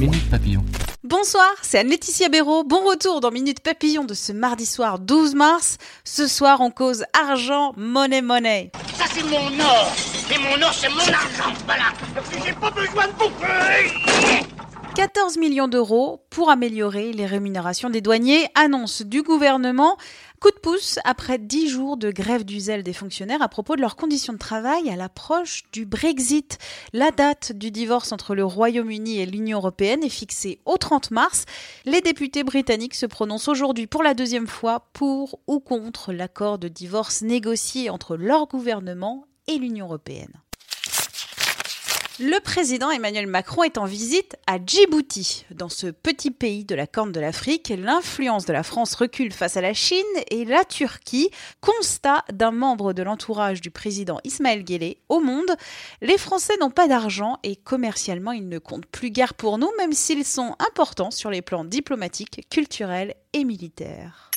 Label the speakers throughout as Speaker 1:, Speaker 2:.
Speaker 1: Minute Papillon.
Speaker 2: Bonsoir, c'est Anne-Laetitia Béraud. Bon retour dans Minute Papillon de ce mardi soir 12 mars. Ce soir, on cause argent, monnaie, monnaie.
Speaker 3: Ça c'est mon or Et mon or c'est mon argent Voilà J'ai pas besoin de bouffer
Speaker 2: 14 millions d'euros pour améliorer les rémunérations des douaniers, annonce du gouvernement. Coup de pouce après 10 jours de grève du zèle des fonctionnaires à propos de leurs conditions de travail à l'approche du Brexit. La date du divorce entre le Royaume-Uni et l'Union européenne est fixée au 30 mars. Les députés britanniques se prononcent aujourd'hui pour la deuxième fois pour ou contre l'accord de divorce négocié entre leur gouvernement et l'Union européenne. Le président Emmanuel Macron est en visite à Djibouti. Dans ce petit pays de la Corne de l'Afrique, l'influence de la France recule face à la Chine et la Turquie. Constat d'un membre de l'entourage du président Ismaël Guelleh au monde. Les Français n'ont pas d'argent et commercialement ils ne comptent plus guère pour nous, même s'ils sont importants sur les plans diplomatiques, culturels et militaires.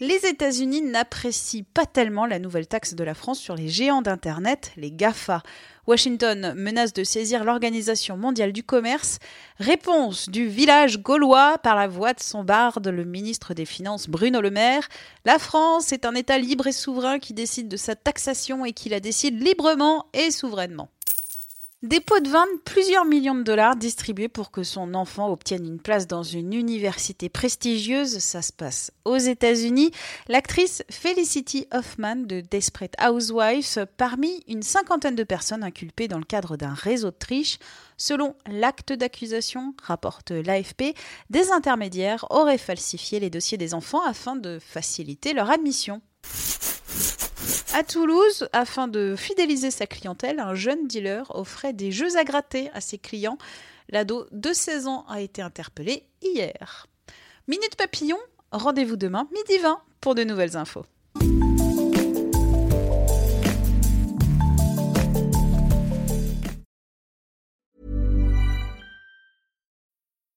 Speaker 2: Les États-Unis n'apprécient pas tellement la nouvelle taxe de la France sur les géants d'Internet, les GAFA. Washington menace de saisir l'Organisation mondiale du commerce. Réponse du village gaulois par la voix de son barde, le ministre des Finances Bruno Le Maire. La France est un État libre et souverain qui décide de sa taxation et qui la décide librement et souverainement. Des de vin plusieurs millions de dollars distribués pour que son enfant obtienne une place dans une université prestigieuse. Ça se passe aux États-Unis. L'actrice Felicity Hoffman de Desperate Housewives, parmi une cinquantaine de personnes inculpées dans le cadre d'un réseau de triche, selon l'acte d'accusation, rapporte l'AFP, des intermédiaires auraient falsifié les dossiers des enfants afin de faciliter leur admission. À Toulouse, afin de fidéliser sa clientèle, un jeune dealer offrait des jeux à gratter à ses clients. L'ado de 16 ans a été interpellé hier. Minute Papillon, rendez-vous demain, midi 20, pour de nouvelles infos.